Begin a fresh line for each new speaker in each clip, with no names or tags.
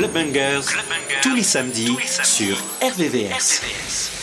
Club tous les samedis, sur RVVS.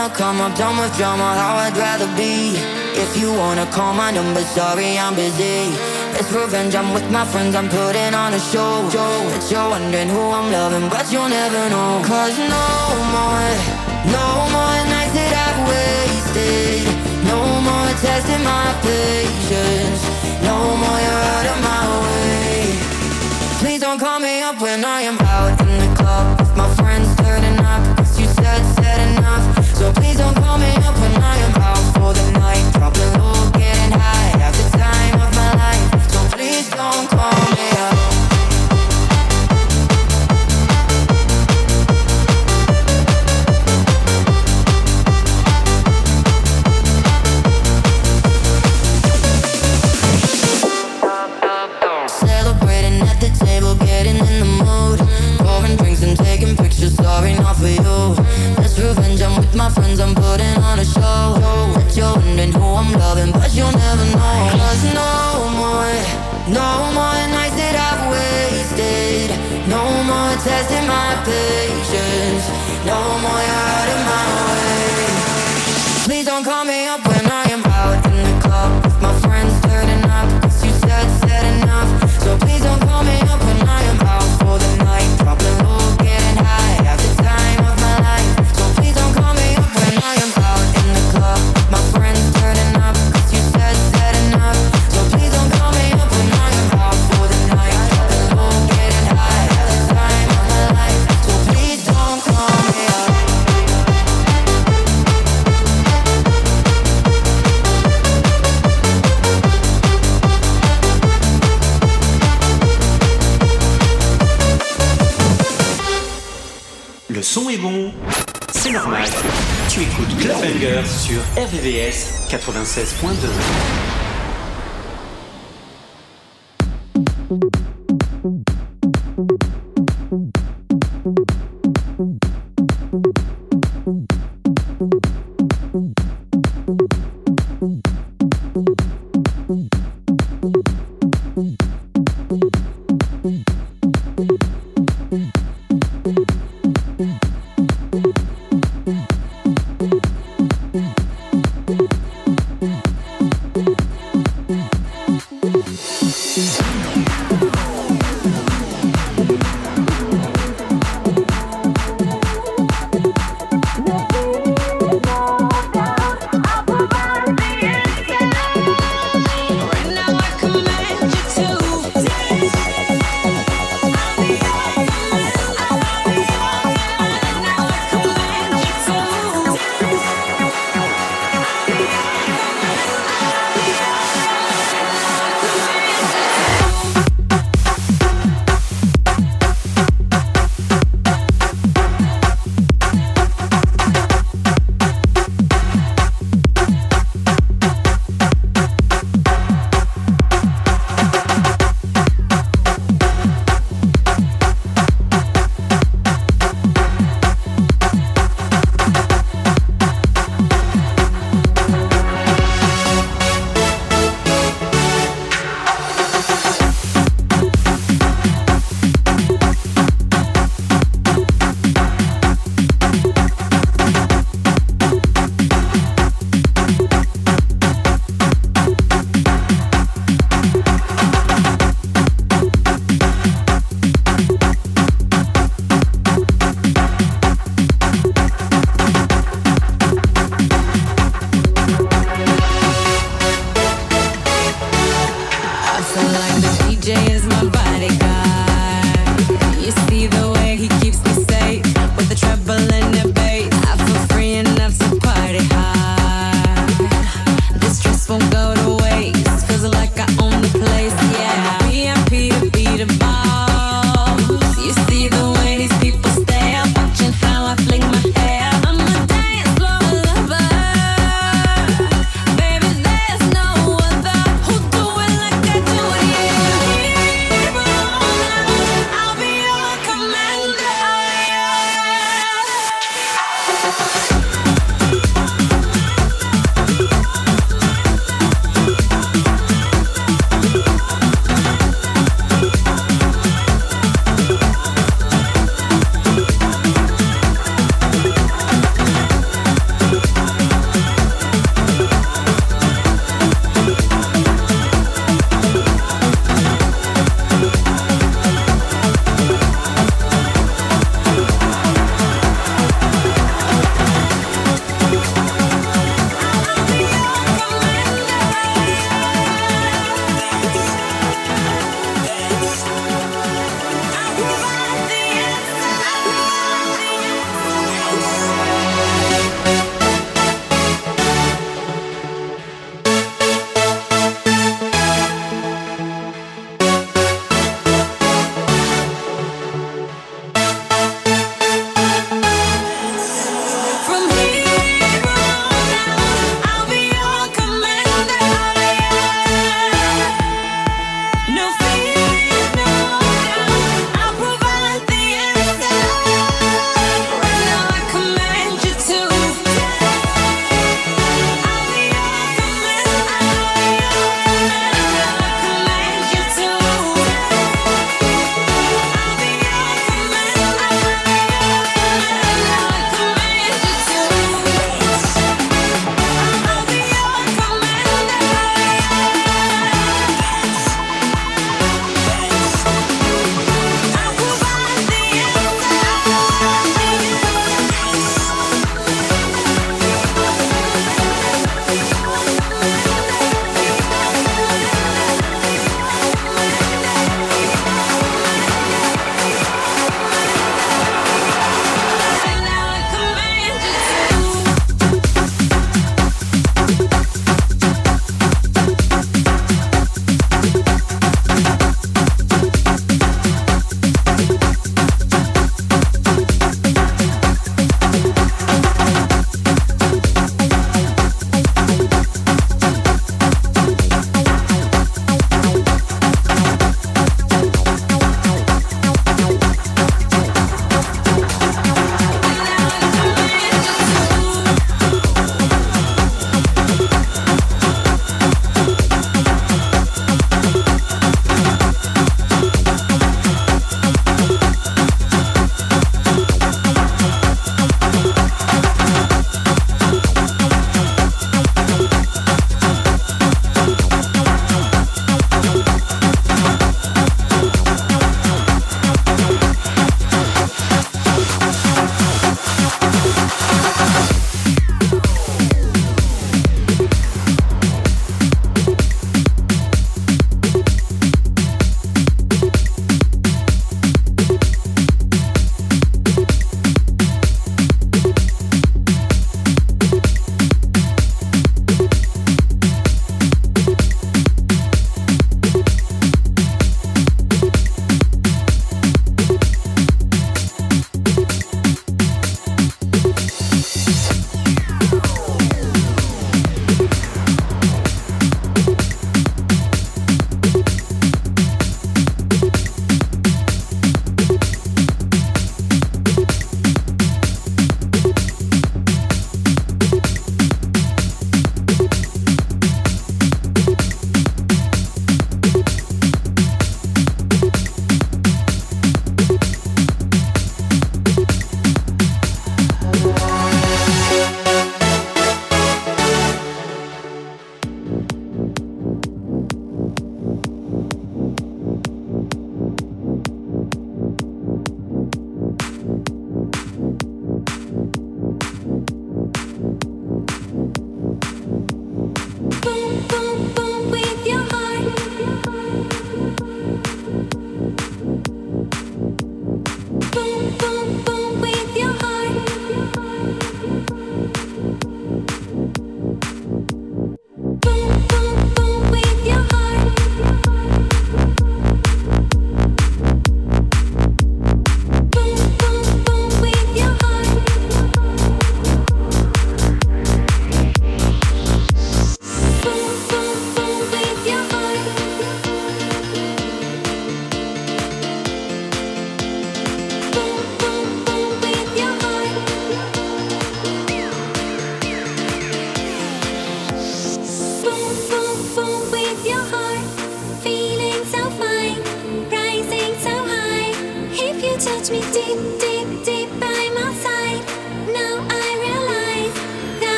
Wanna come up done with drama, how I'd rather be. If you wanna call my number, sorry, I'm busy. It's revenge, I'm with my friends, I'm putting on a show. But you're wondering who I'm loving, but you'll never know. Cause no more, no more nights that I've wasted. No more testing my patience. No more, you're out of my way. Please don't call me up when I am out in the club So please don't call me my friends, I'm putting on a show. That you're wondering who I'm loving, but you'll never know. Cause no more, no more nights that I've wasted. No more testing my patience. No more, out of my
Tvs 96.2.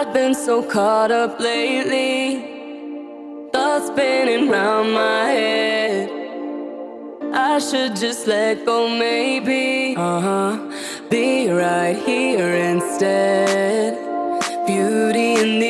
I've been so caught up lately. Thoughts spinning round my head. I should just let go, maybe. Uh huh. Be right here instead. Beauty in the